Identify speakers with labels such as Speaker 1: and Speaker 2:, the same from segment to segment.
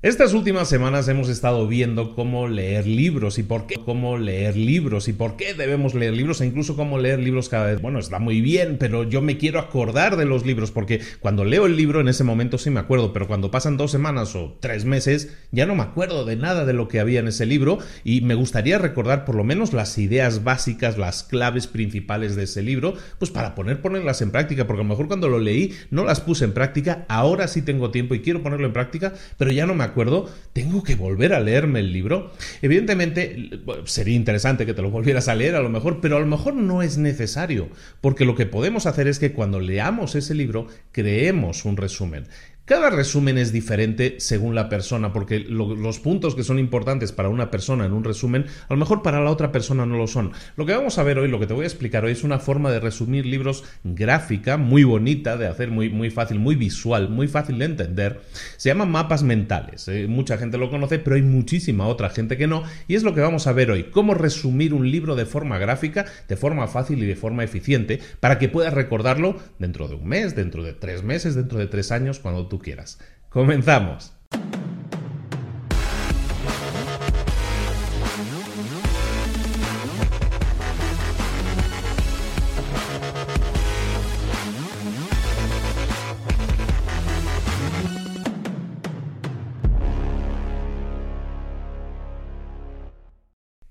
Speaker 1: Estas últimas semanas hemos estado viendo cómo leer libros y por qué, cómo leer libros y por qué debemos leer libros e incluso cómo leer libros cada vez. Bueno, está muy bien, pero yo me quiero acordar de los libros porque cuando leo el libro en ese momento sí me acuerdo, pero cuando pasan dos semanas o tres meses ya no me acuerdo de nada de lo que había en ese libro y me gustaría recordar por lo menos las ideas básicas, las claves principales de ese libro, pues para poner ponerlas en práctica, porque a lo mejor cuando lo leí no las puse en práctica, ahora sí tengo tiempo y quiero ponerlo en práctica, pero ya no me acuerdo, tengo que volver a leerme el libro. Evidentemente, sería interesante que te lo volvieras a leer a lo mejor, pero a lo mejor no es necesario, porque lo que podemos hacer es que cuando leamos ese libro, creemos un resumen. Cada resumen es diferente según la persona, porque los puntos que son importantes para una persona en un resumen, a lo mejor para la otra persona no lo son. Lo que vamos a ver hoy, lo que te voy a explicar hoy, es una forma de resumir libros gráfica, muy bonita, de hacer muy, muy fácil, muy visual, muy fácil de entender. Se llaman mapas mentales. ¿eh? mucha gente lo conoce, pero hay muchísima otra gente que no. Y es lo que vamos a ver hoy, cómo resumir un libro de forma gráfica, de forma fácil y de forma eficiente, para que puedas recordarlo dentro de un mes, dentro de tres meses, dentro de tres años, cuando tú quieras. Comenzamos.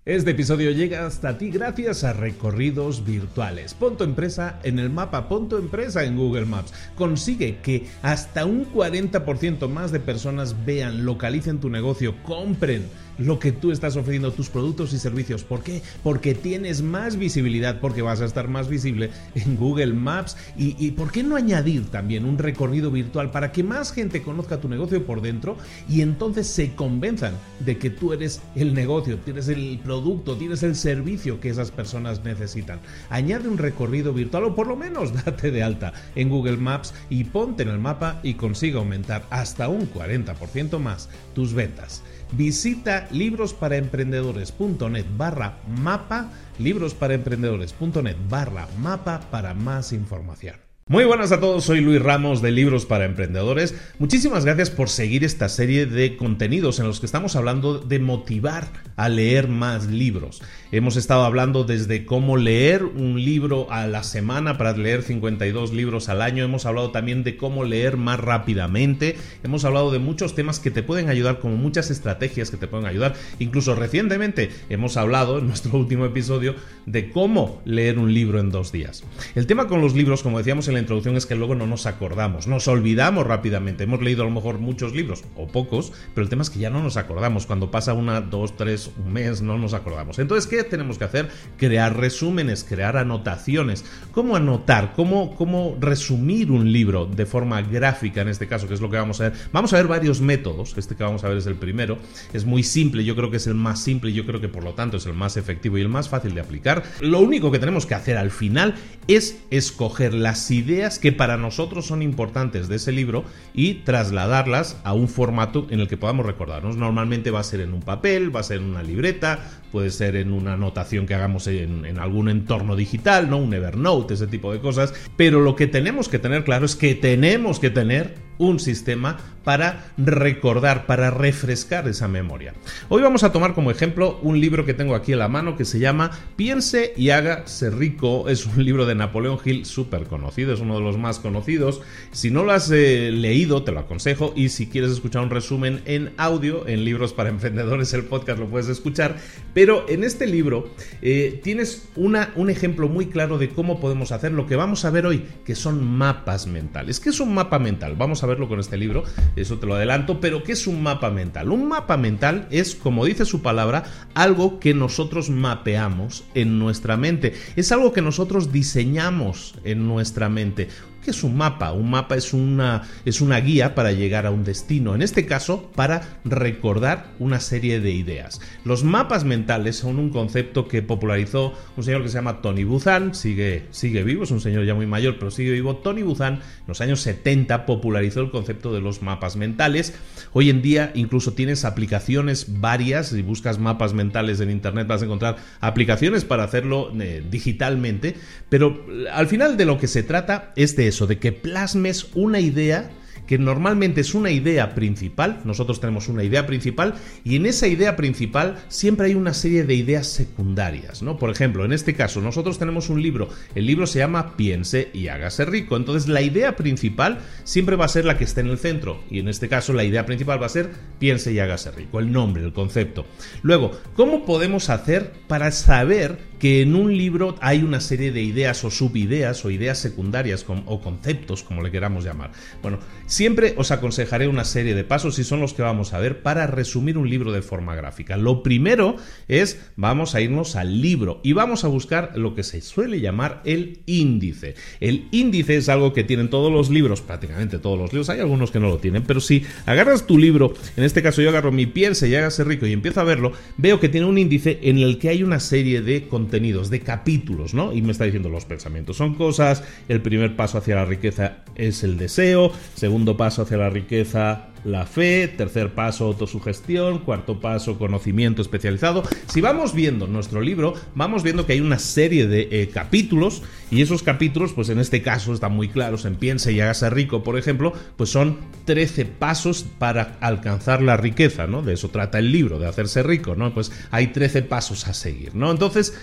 Speaker 1: Este episodio llega hasta ti gracias a recorridos virtuales. Pon tu empresa en el mapa, pon tu empresa en Google Maps. Consigue que hasta un 40% más de personas vean, localicen tu negocio, compren lo que tú estás ofreciendo, tus productos y servicios. ¿Por qué? Porque tienes más visibilidad, porque vas a estar más visible en Google Maps. Y, ¿por qué no añadir también un recorrido virtual para que más gente conozca tu negocio por dentro y entonces se convenzan de que tú eres el negocio, tienes el producto, tienes el servicio que esas personas necesitan? Añade un recorrido virtual o por lo menos date de alta en Google Maps y ponte en el mapa y consiga aumentar hasta un 40% más tus ventas. Visita librosparaemprendedores.net barra mapa, librosparaemprendedores.net barra mapa para más información. Muy buenas a todos, soy Luis Ramos de Libros para Emprendedores. Muchísimas gracias por seguir esta serie de contenidos en los que estamos hablando de motivar a leer más libros. Hemos estado hablando desde cómo leer un libro a la semana para leer 52 libros al año. Hemos hablado también de cómo leer más rápidamente. Hemos hablado de muchos temas que te pueden ayudar, como muchas estrategias que te pueden ayudar. Incluso recientemente hemos hablado en nuestro último episodio de cómo leer un libro en dos días. El tema con los libros, como decíamos en la introducción es que luego no nos acordamos, nos olvidamos rápidamente. Hemos leído a lo mejor muchos libros, o pocos, pero el tema es que ya no nos acordamos. Cuando pasa una, dos, tres, un mes, no nos acordamos. Entonces, ¿qué tenemos que hacer? Crear resúmenes, crear anotaciones. ¿Cómo anotar? ¿Cómo, cómo resumir un libro de forma gráfica en este caso, que es lo que vamos a ver? Vamos a ver varios métodos. Este que vamos a ver es el primero. Es muy simple, yo creo que es el más simple y yo creo que por lo tanto es el más efectivo y el más fácil de aplicar. Lo único que tenemos que hacer al final es escoger las ideas que para nosotros son importantes de ese libro y trasladarlas a un formato en el que podamos recordarnos. Normalmente va a ser en un papel, va a ser en una libreta, puede ser en una anotación que hagamos en, en algún entorno digital, ¿no? Un Evernote, ese tipo de cosas. Pero lo que tenemos que tener claro es que tenemos que tener un sistema para recordar, para refrescar esa memoria. Hoy vamos a tomar como ejemplo un libro que tengo aquí en la mano que se llama Piense y hágase rico. Es un libro de Napoleón Hill súper conocido, es uno de los más conocidos. Si no lo has eh, leído, te lo aconsejo y si quieres escuchar un resumen en audio, en Libros para Emprendedores, el podcast lo puedes escuchar. Pero en este libro eh, tienes una, un ejemplo muy claro de cómo podemos hacer lo que vamos a ver hoy, que son mapas mentales. ¿Qué es un mapa mental? Vamos a verlo con este libro, eso te lo adelanto, pero ¿qué es un mapa mental? Un mapa mental es, como dice su palabra, algo que nosotros mapeamos en nuestra mente, es algo que nosotros diseñamos en nuestra mente es un mapa? Un mapa es una, es una guía para llegar a un destino, en este caso para recordar una serie de ideas. Los mapas mentales son un concepto que popularizó un señor que se llama Tony Buzan, sigue, sigue vivo, es un señor ya muy mayor, pero sigue vivo. Tony Buzan en los años 70 popularizó el concepto de los mapas mentales. Hoy en día incluso tienes aplicaciones varias, si buscas mapas mentales en internet vas a encontrar aplicaciones para hacerlo eh, digitalmente, pero al final de lo que se trata es de eso de que plasmes una idea que normalmente es una idea principal, nosotros tenemos una idea principal y en esa idea principal siempre hay una serie de ideas secundarias, ¿no? Por ejemplo, en este caso nosotros tenemos un libro, el libro se llama Piense y hágase rico, entonces la idea principal siempre va a ser la que está en el centro y en este caso la idea principal va a ser Piense y hágase rico, el nombre, el concepto. Luego, ¿cómo podemos hacer para saber que en un libro hay una serie de ideas o subideas o ideas secundarias o conceptos, como le queramos llamar? Bueno, Siempre os aconsejaré una serie de pasos y son los que vamos a ver para resumir un libro de forma gráfica. Lo primero es, vamos a irnos al libro y vamos a buscar lo que se suele llamar el índice. El índice es algo que tienen todos los libros, prácticamente todos los libros, hay algunos que no lo tienen, pero si agarras tu libro, en este caso yo agarro mi piense y hágase rico y empiezo a verlo, veo que tiene un índice en el que hay una serie de contenidos, de capítulos, ¿no? Y me está diciendo los pensamientos son cosas, el primer paso hacia la riqueza es el deseo, segundo paso hacia la riqueza, la fe, tercer paso autosugestión, cuarto paso conocimiento especializado. Si vamos viendo nuestro libro, vamos viendo que hay una serie de eh, capítulos y esos capítulos, pues en este caso están muy claros, en Piensa y hágase rico, por ejemplo, pues son 13 pasos para alcanzar la riqueza, ¿no? De eso trata el libro, de hacerse rico, ¿no? Pues hay 13 pasos a seguir, ¿no? Entonces,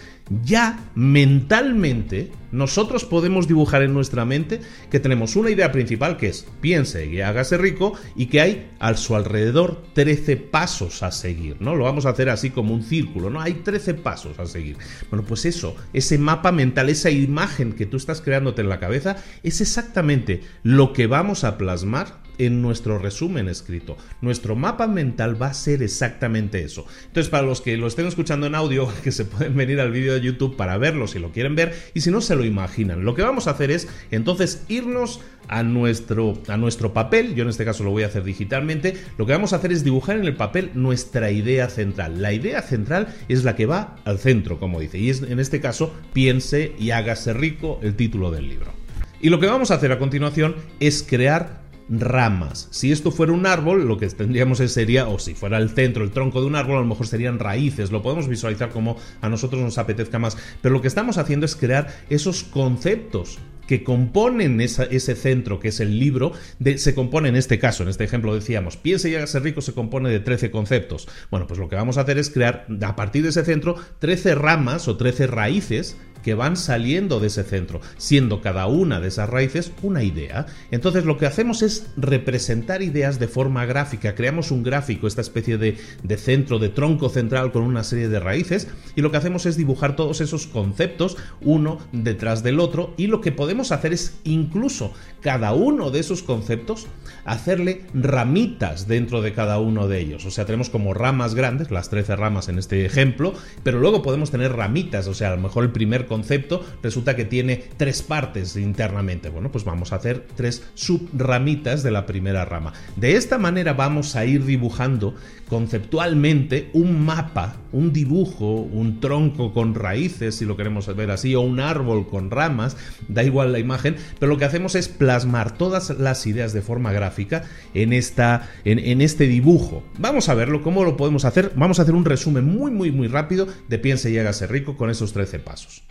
Speaker 1: ya mentalmente nosotros podemos dibujar en nuestra mente que tenemos una idea principal que es piense y hágase rico y que hay a su alrededor 13 pasos a seguir, ¿no? Lo vamos a hacer así como un círculo, ¿no? Hay 13 pasos a seguir. Bueno, pues eso, ese mapa mental, esa imagen que tú estás creándote en la cabeza es exactamente lo que vamos a plasmar en nuestro resumen escrito. Nuestro mapa mental va a ser exactamente eso. Entonces, para los que lo estén escuchando en audio, que se pueden venir al vídeo de YouTube para verlo si lo quieren ver, y si no se lo imaginan. Lo que vamos a hacer es entonces irnos a nuestro, a nuestro papel, yo en este caso lo voy a hacer digitalmente, lo que vamos a hacer es dibujar en el papel nuestra idea central. La idea central es la que va al centro, como dice, y es en este caso piense y hágase rico el título del libro. Y lo que vamos a hacer a continuación es crear ramas. Si esto fuera un árbol, lo que tendríamos sería, o si fuera el centro, el tronco de un árbol, a lo mejor serían raíces. Lo podemos visualizar como a nosotros nos apetezca más. Pero lo que estamos haciendo es crear esos conceptos que componen ese centro, que es el libro, se compone en este caso, en este ejemplo decíamos, piense y hágase rico se compone de 13 conceptos. Bueno, pues lo que vamos a hacer es crear a partir de ese centro 13 ramas o 13 raíces que van saliendo de ese centro, siendo cada una de esas raíces una idea. Entonces lo que hacemos es representar ideas de forma gráfica, creamos un gráfico, esta especie de, de centro, de tronco central con una serie de raíces, y lo que hacemos es dibujar todos esos conceptos uno detrás del otro, y lo que podemos podemos hacer es incluso cada uno de esos conceptos hacerle ramitas dentro de cada uno de ellos. O sea, tenemos como ramas grandes, las 13 ramas en este ejemplo, pero luego podemos tener ramitas. O sea, a lo mejor el primer concepto resulta que tiene tres partes internamente. Bueno, pues vamos a hacer tres subramitas de la primera rama. De esta manera vamos a ir dibujando conceptualmente un mapa, un dibujo, un tronco con raíces, si lo queremos ver así, o un árbol con ramas, da igual la imagen, pero lo que hacemos es plasmar todas las ideas de forma gráfica en, esta, en, en este dibujo. Vamos a verlo, ¿cómo lo podemos hacer? Vamos a hacer un resumen muy, muy, muy rápido de Piense y hágase rico con esos 13 pasos.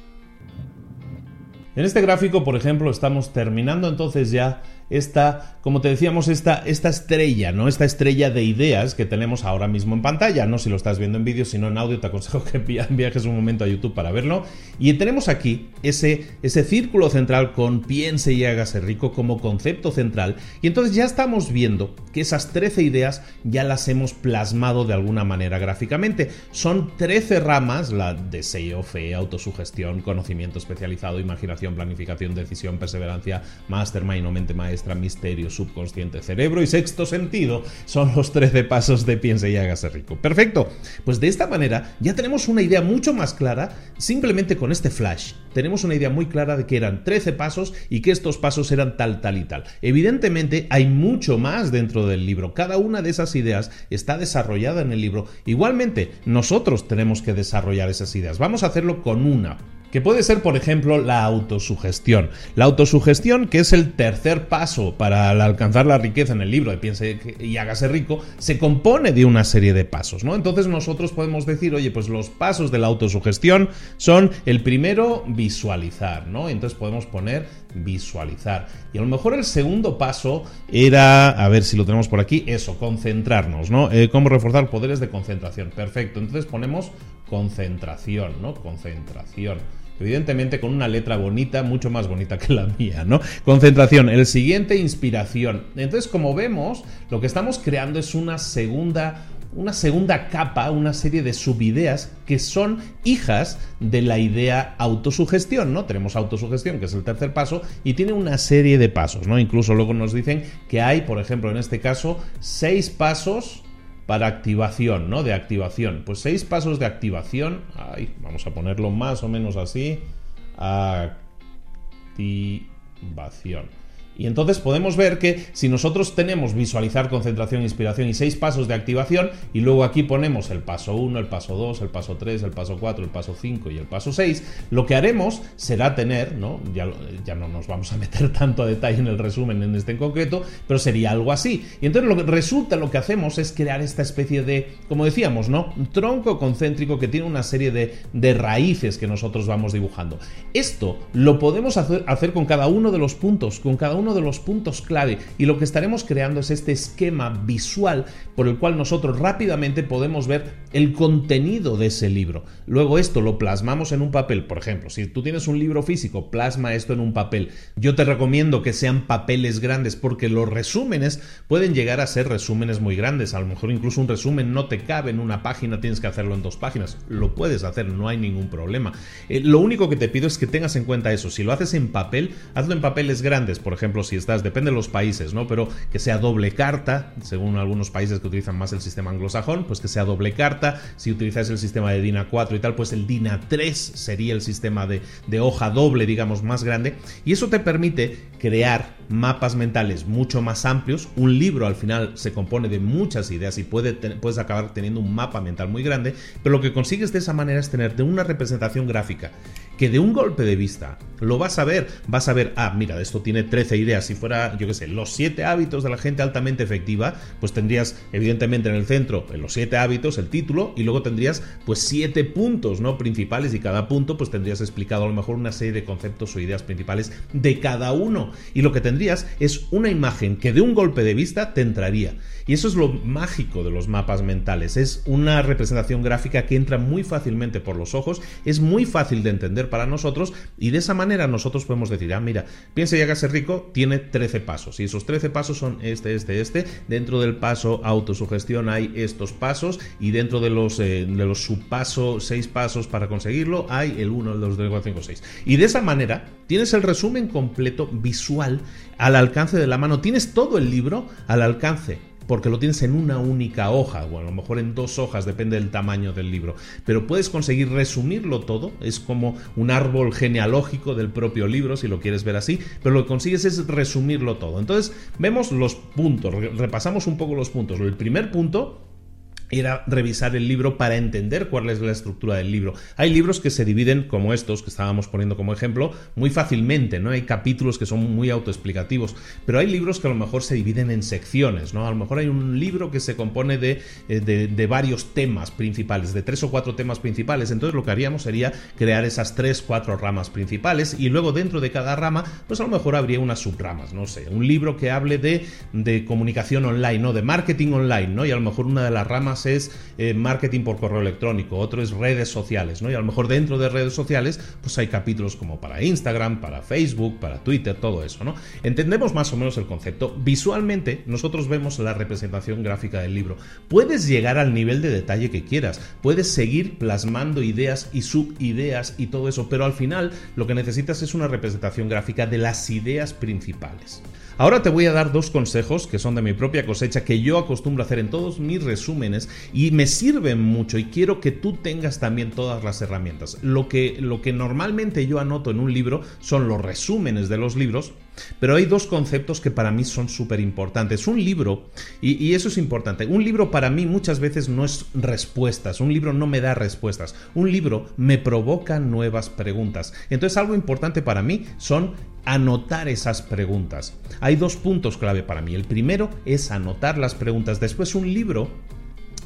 Speaker 1: En este gráfico, por ejemplo, estamos terminando entonces ya esta, como te decíamos, esta, esta estrella, ¿no? Esta estrella de ideas que tenemos ahora mismo en pantalla, no si lo estás viendo en vídeo, sino en audio, te aconsejo que viajes un momento a YouTube para verlo. Y tenemos aquí ese, ese círculo central con piense y hágase rico como concepto central. Y entonces ya estamos viendo que esas 13 ideas ya las hemos plasmado de alguna manera gráficamente. Son 13 ramas, la deseo, fe, autosugestión, conocimiento especializado, imaginación, planificación, decisión, perseverancia, mastermind o mente maestra misterio, subconsciente, cerebro y sexto sentido son los 13 pasos de piense y hágase rico. Perfecto. Pues de esta manera ya tenemos una idea mucho más clara simplemente con este flash. Tenemos una idea muy clara de que eran 13 pasos y que estos pasos eran tal, tal y tal. Evidentemente hay mucho más dentro del libro. Cada una de esas ideas está desarrollada en el libro. Igualmente, nosotros tenemos que desarrollar esas ideas. Vamos a hacerlo con una que puede ser, por ejemplo, la autosugestión. La autosugestión, que es el tercer paso para alcanzar la riqueza en el libro de Piense y hágase rico, se compone de una serie de pasos, ¿no? Entonces nosotros podemos decir, oye, pues los pasos de la autosugestión son el primero, visualizar, ¿no? Entonces podemos poner visualizar. Y a lo mejor el segundo paso era, a ver si lo tenemos por aquí, eso, concentrarnos, ¿no? Eh, ¿Cómo reforzar poderes de concentración? Perfecto, entonces ponemos concentración, ¿no? Concentración. Evidentemente con una letra bonita, mucho más bonita que la mía, ¿no? Concentración. El siguiente, inspiración. Entonces, como vemos, lo que estamos creando es una segunda una segunda capa, una serie de subideas que son hijas de la idea autosugestión, ¿no? Tenemos autosugestión, que es el tercer paso, y tiene una serie de pasos, ¿no? Incluso luego nos dicen que hay, por ejemplo, en este caso, seis pasos para activación, ¿no? De activación. Pues seis pasos de activación. Ay, vamos a ponerlo más o menos así. Activación. Y entonces podemos ver que si nosotros tenemos visualizar, concentración, inspiración y seis pasos de activación, y luego aquí ponemos el paso 1, el paso 2, el paso 3, el paso 4, el paso 5 y el paso 6, lo que haremos será tener, ¿no? Ya, ya no nos vamos a meter tanto a detalle en el resumen en este en concreto, pero sería algo así. Y entonces lo que resulta, lo que hacemos es crear esta especie de, como decíamos, ¿no? Tronco concéntrico que tiene una serie de, de raíces que nosotros vamos dibujando. Esto lo podemos hacer, hacer con cada uno de los puntos, con cada uno uno de los puntos clave y lo que estaremos creando es este esquema visual por el cual nosotros rápidamente podemos ver el contenido de ese libro. Luego esto lo plasmamos en un papel, por ejemplo, si tú tienes un libro físico, plasma esto en un papel. Yo te recomiendo que sean papeles grandes porque los resúmenes pueden llegar a ser resúmenes muy grandes. A lo mejor incluso un resumen no te cabe en una página, tienes que hacerlo en dos páginas. Lo puedes hacer, no hay ningún problema. Eh, lo único que te pido es que tengas en cuenta eso. Si lo haces en papel, hazlo en papeles grandes, por ejemplo si estás, depende de los países, ¿no? Pero que sea doble carta, según algunos países que utilizan más el sistema anglosajón, pues que sea doble carta. Si utilizáis el sistema de DIN A4 y tal, pues el DIN A3 sería el sistema de, de hoja doble, digamos, más grande. Y eso te permite crear mapas mentales mucho más amplios. Un libro al final se compone de muchas ideas y puede puedes acabar teniendo un mapa mental muy grande, pero lo que consigues de esa manera es tener de una representación gráfica que de un golpe de vista lo vas a ver, vas a ver, ah, mira, esto tiene 13 ideas, si fuera, yo qué sé, los 7 hábitos de la gente altamente efectiva, pues tendrías evidentemente en el centro, en los 7 hábitos, el título, y luego tendrías pues 7 puntos, ¿no? Principales y cada punto pues tendrías explicado a lo mejor una serie de conceptos o ideas principales de cada uno. Y lo que tendrías es una imagen que de un golpe de vista te entraría. Y eso es lo mágico de los mapas mentales, es una representación gráfica que entra muy fácilmente por los ojos, es muy fácil de entender para nosotros y de esa manera nosotros podemos decir, ah, mira, piensa y hágase rico, tiene 13 pasos y esos 13 pasos son este, este, este. Dentro del paso autosugestión hay estos pasos y dentro de los, eh, de los subpasos, 6 pasos para conseguirlo, hay el 1, el 2, el 3, 4, 5, 6. Y de esa manera tienes el resumen completo visual al alcance de la mano, tienes todo el libro al alcance porque lo tienes en una única hoja, o a lo mejor en dos hojas, depende del tamaño del libro. Pero puedes conseguir resumirlo todo, es como un árbol genealógico del propio libro, si lo quieres ver así, pero lo que consigues es resumirlo todo. Entonces, vemos los puntos, repasamos un poco los puntos. El primer punto era revisar el libro para entender cuál es la estructura del libro. Hay libros que se dividen como estos que estábamos poniendo como ejemplo muy fácilmente, ¿no? Hay capítulos que son muy autoexplicativos, pero hay libros que a lo mejor se dividen en secciones, ¿no? A lo mejor hay un libro que se compone de, eh, de, varios temas principales, de tres o cuatro temas principales, entonces lo que haríamos sería crear esas tres, cuatro ramas principales y luego dentro de cada rama, pues a lo mejor habría unas subramas, no sé, un libro que hable de, de comunicación online, ¿no? De marketing online, ¿no? Y a lo mejor una de las ramas es eh, marketing por correo electrónico, otro es redes sociales, ¿no? Y a lo mejor dentro de redes sociales, pues hay capítulos como para Instagram, para Facebook, para Twitter, todo eso, ¿no? Entendemos más o menos el concepto. Visualmente, nosotros vemos la representación gráfica del libro. Puedes llegar al nivel de detalle que quieras, puedes seguir plasmando ideas y subideas y todo eso, pero al final lo que necesitas es una representación gráfica de las ideas principales. Ahora te voy a dar dos consejos que son de mi propia cosecha que yo acostumbro a hacer en todos mis resúmenes y me sirven mucho y quiero que tú tengas también todas las herramientas. Lo que, lo que normalmente yo anoto en un libro son los resúmenes de los libros, pero hay dos conceptos que para mí son súper importantes. Un libro, y, y, eso es importante, un libro para mí muchas veces no es respuestas, un libro no me da respuestas, un libro me provoca nuevas preguntas. Entonces algo importante para mí son anotar esas preguntas. Hay dos puntos clave para mí. El primero es anotar las preguntas. Después un libro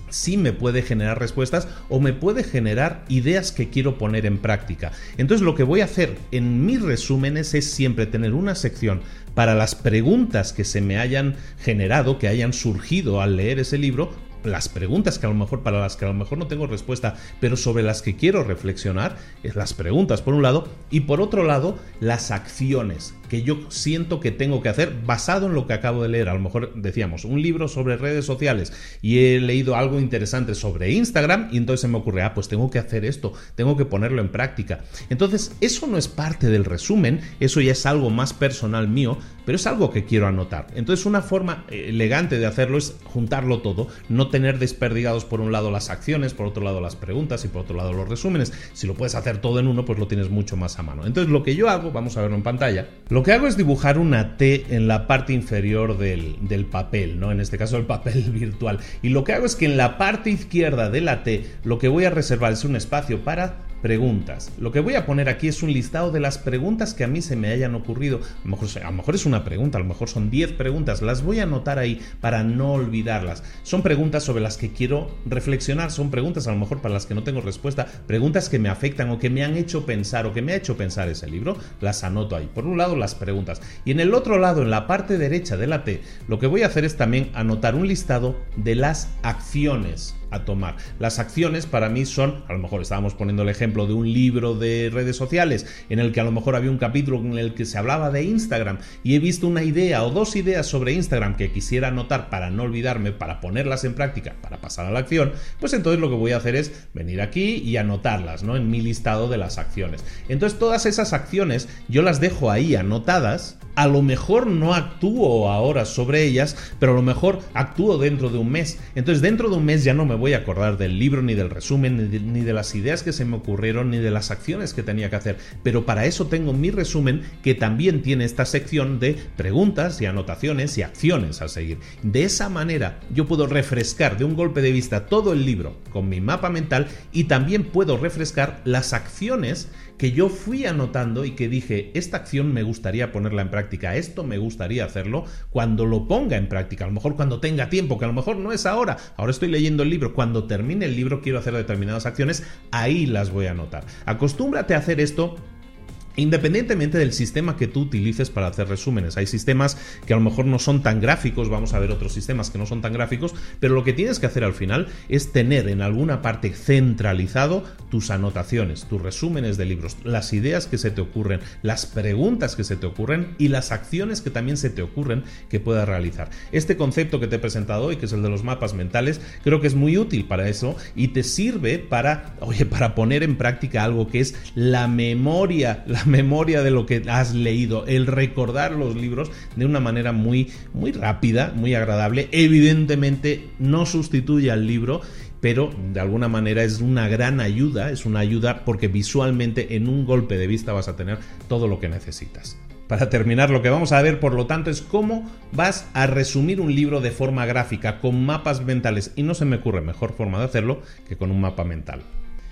Speaker 1: sí me puede generar respuestas o me puede generar ideas que quiero poner en práctica. Entonces lo que voy a hacer en mis resúmenes es siempre tener una sección para las preguntas que se me hayan generado, que hayan surgido al leer ese libro, las preguntas que a lo mejor para las que a lo mejor no tengo respuesta, pero sobre las que quiero reflexionar, es las preguntas por un lado y por otro lado las acciones que yo siento que tengo que hacer basado en lo que acabo de leer. A lo mejor decíamos un libro sobre redes sociales y he leído algo interesante sobre Instagram y entonces se me ocurre, ah, pues tengo que hacer esto, tengo que ponerlo en práctica. Entonces, eso no es parte del resumen, eso ya es algo más personal mío, pero es algo que quiero anotar. Entonces, una forma elegante de hacerlo es juntarlo todo, no tener desperdigados por un lado las acciones, por otro lado las preguntas y por otro lado los resúmenes. Si lo puedes hacer todo en uno, pues lo tienes mucho más a mano. Entonces, lo que yo hago, vamos a verlo en pantalla, lo que hago es dibujar una T en la parte inferior del, del, papel, ¿no? En este caso el papel virtual. Y lo que hago es que en la parte izquierda de la T lo que voy a reservar es un espacio para preguntas. Lo que voy a poner aquí es un listado de las preguntas que a mí se me hayan ocurrido. A lo mejor, es una pregunta, a lo mejor son 10 preguntas. Las voy a anotar ahí para no olvidarlas. Son preguntas sobre las que quiero reflexionar, son preguntas a lo mejor para las que no tengo respuesta, preguntas que me afectan o que me han hecho pensar o que me ha hecho pensar ese libro. Las anoto ahí. Por un lado las preguntas. Y en el otro lado, en la parte derecha de la T, lo que voy a hacer es también anotar un listado de las acciones a tomar. Las acciones para mí son, a lo mejor estábamos poniendo el ejemplo de un libro de redes sociales en el que a lo mejor había un capítulo en el que se hablaba de Instagram y he visto una idea o dos ideas sobre Instagram que quisiera anotar para no olvidarme, para ponerlas en práctica, para pasar a la acción, pues entonces lo que voy a hacer es venir aquí y anotarlas, ¿no? En mi listado de las acciones. Entonces todas esas acciones yo las dejo ahí anotadas a lo mejor no actúo ahora sobre ellas, pero a lo mejor actúo dentro de un mes. Entonces dentro de un mes ya no me voy a acordar del libro, ni del resumen, ni de, las ideas que se me ocurrieron, ni de las acciones que tenía que hacer. Pero para eso tengo mi resumen que también tiene esta sección de preguntas y anotaciones y acciones a seguir. De esa manera yo puedo refrescar de un golpe de vista todo el libro con mi mapa mental y también puedo refrescar las acciones que yo fui anotando y que dije, esta acción me gustaría ponerla en práctica, esto me gustaría hacerlo cuando lo ponga en práctica, a lo mejor cuando tenga tiempo, que a lo mejor no es ahora, ahora estoy leyendo el libro, cuando termine el libro quiero hacer determinadas acciones, ahí las voy a anotar. Acostúmbrate a hacer esto Independientemente del sistema que tú utilices para hacer resúmenes, hay sistemas que a lo mejor no son tan gráficos, vamos a ver otros sistemas que no son tan gráficos, pero lo que tienes que hacer al final es tener en alguna parte centralizado tus anotaciones, tus resúmenes de libros, las ideas que se te ocurren, las preguntas que se te ocurren y las acciones que también se te ocurren que puedas realizar. Este concepto que te he presentado hoy, que es el de los mapas mentales, creo que es muy útil para eso y te sirve para, oye, para poner en práctica algo que es la memoria, la memoria de lo que has leído, el recordar los libros de una manera muy, muy rápida, muy agradable. Evidentemente no sustituye al libro pero de alguna manera es una gran ayuda, es una ayuda porque visualmente en un golpe de vista vas a tener todo lo que necesitas. Para terminar, lo que vamos a ver, por lo tanto, es cómo vas a resumir un libro de forma gráfica, con mapas mentales, y no se me ocurre mejor forma de hacerlo que con un mapa mental.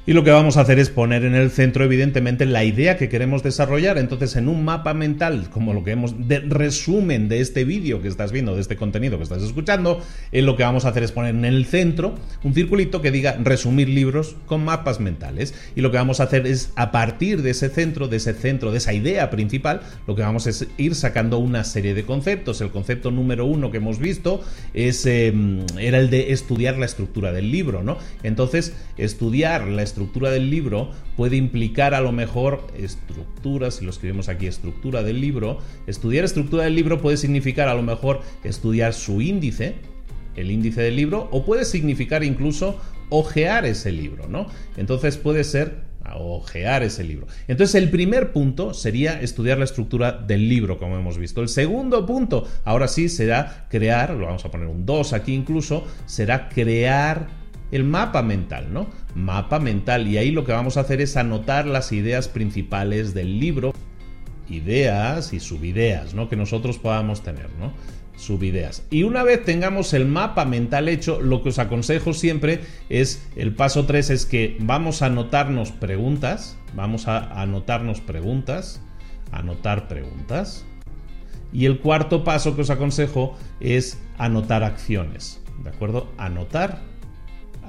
Speaker 1: Y lo que vamos a hacer es poner en el centro, evidentemente, la idea que queremos desarrollar. Entonces, en un mapa mental, como lo que hemos de resumen de este vídeo que estás viendo, de este contenido que estás escuchando, eh, lo que vamos a hacer es poner en el centro un circulito que diga resumir libros con mapas mentales. Y lo que vamos a hacer es, a partir de ese centro, de ese centro, de esa idea principal, lo que vamos es ir sacando una serie de conceptos. El concepto número uno que hemos visto es, em, era el de estudiar la estructura del libro, ¿no? Entonces, estudiar la estructura estructura del libro puede implicar a lo mejor estructura, si lo escribimos aquí, estructura del libro. Estudiar estructura del libro puede significar a lo mejor estudiar su índice, el índice del libro, o puede significar incluso ojear ese libro, ¿no? Entonces puede ser ojear ese libro. Entonces el primer punto sería estudiar la estructura del libro, como hemos visto. El segundo punto, ahora sí, será crear, lo vamos a poner un 2 aquí incluso, será crear el mapa mental, ¿no? Mapa mental. Y ahí lo que vamos a hacer es anotar las ideas principales del libro. Ideas y subideas, ¿no? Que nosotros podamos tener, ¿no? Subideas. Y una vez tengamos el mapa mental hecho, lo que os aconsejo siempre es, el paso 3 es que vamos a anotarnos preguntas, vamos a anotarnos preguntas, anotar preguntas. Y el cuarto paso que os aconsejo es anotar acciones, ¿de acuerdo? Anotar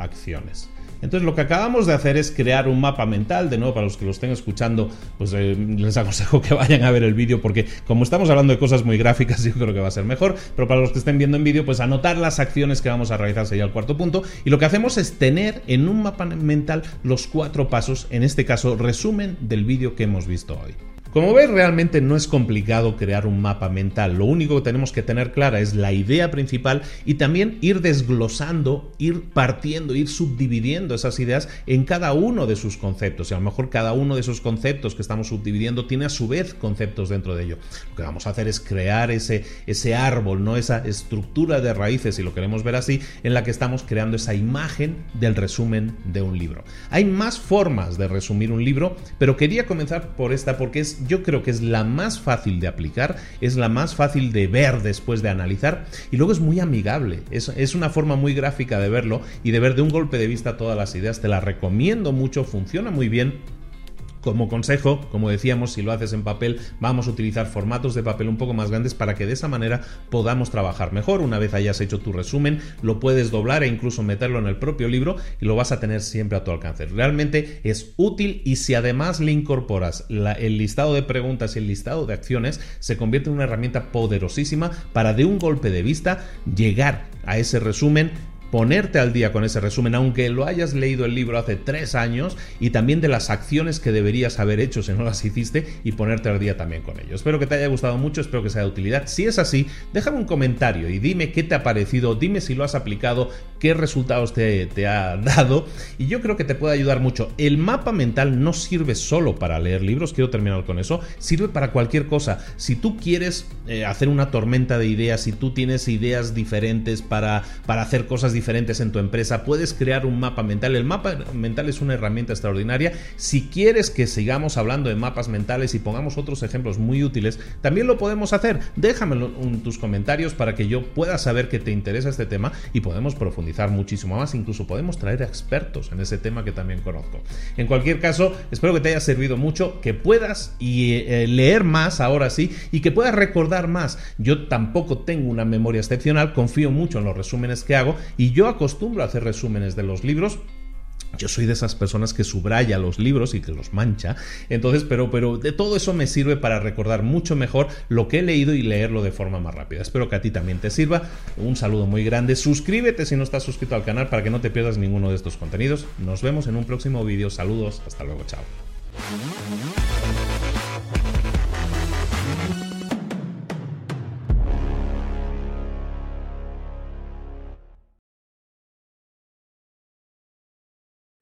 Speaker 1: acciones. Entonces lo que acabamos de hacer es crear un mapa mental, de nuevo para los que lo estén escuchando, pues eh, les aconsejo que vayan a ver el vídeo porque como estamos hablando de cosas muy gráficas yo creo que va a ser mejor, pero para los que estén viendo en vídeo pues anotar las acciones que vamos a realizar sería el cuarto punto y lo que hacemos es tener en un mapa mental los cuatro pasos, en este caso resumen del vídeo que hemos visto hoy. Como ves, realmente no es complicado crear un mapa mental. Lo único que tenemos que tener clara es la idea principal y también ir desglosando, ir partiendo, ir subdividiendo esas ideas en cada uno de sus conceptos. Y a lo mejor cada uno de esos conceptos que estamos subdividiendo tiene a su vez conceptos dentro de ello. Lo que vamos a hacer es crear ese, ese árbol, ¿no? esa estructura de raíces, si lo queremos ver así, en la que estamos creando esa imagen del resumen de un libro. Hay más formas de resumir un libro, pero quería comenzar por esta porque es yo creo que es la más fácil de aplicar, es la más fácil de ver después de analizar y luego es muy amigable, es, es una forma muy gráfica de verlo y de ver de un golpe de vista todas las ideas, te la recomiendo mucho, funciona muy bien como consejo, como decíamos, si lo haces en papel, vamos a utilizar formatos de papel un poco más grandes para que de esa manera podamos trabajar mejor. Una vez hayas hecho tu resumen, lo puedes doblar e incluso meterlo en el propio libro y lo vas a tener siempre a tu alcance. Realmente es útil y si además le incorporas el listado de preguntas y el listado de acciones, se convierte en una herramienta poderosísima para de un golpe de vista llegar a ese resumen ponerte al día con ese resumen, aunque lo hayas leído el libro hace tres años, y también de las acciones que deberías haber hecho si no las hiciste, y ponerte al día también con ello. Espero que te haya gustado mucho, espero que sea de utilidad. Si es así, déjame un comentario y dime qué te ha parecido, dime si lo has aplicado, qué resultados te, te ha dado, y yo creo que te puede ayudar mucho. El mapa mental no sirve solo para leer libros, quiero terminar con eso, sirve para cualquier cosa. Si tú quieres eh, hacer una tormenta de ideas, si tú tienes ideas diferentes para, para hacer cosas diferentes en tu empresa, puedes crear un mapa mental. El mapa mental es una herramienta extraordinaria. Si quieres que sigamos hablando de mapas mentales y pongamos otros ejemplos muy útiles, también lo podemos hacer. Déjamelo en tus comentarios para que yo pueda saber que te interesa este tema y podemos profundizar muchísimo más. Incluso podemos traer expertos en ese tema que también conozco. En cualquier caso, espero que te haya servido mucho, que puedas y, eh, leer más ahora sí y que puedas recordar más. Yo tampoco tengo una memoria excepcional, confío mucho en los resúmenes que hago y yo acostumbro a hacer resúmenes de los libros yo soy de esas personas que subraya los libros y que los mancha. Entonces, pero, pero de todo eso me sirve para recordar mucho mejor lo que he leído y leerlo de forma más rápida. Espero que a ti también te sirva. Un saludo muy grande. Suscríbete si no estás suscrito al canal para que no te pierdas ninguno de estos contenidos. Nos vemos en un próximo vídeo. Saludos. Hasta luego. Chao.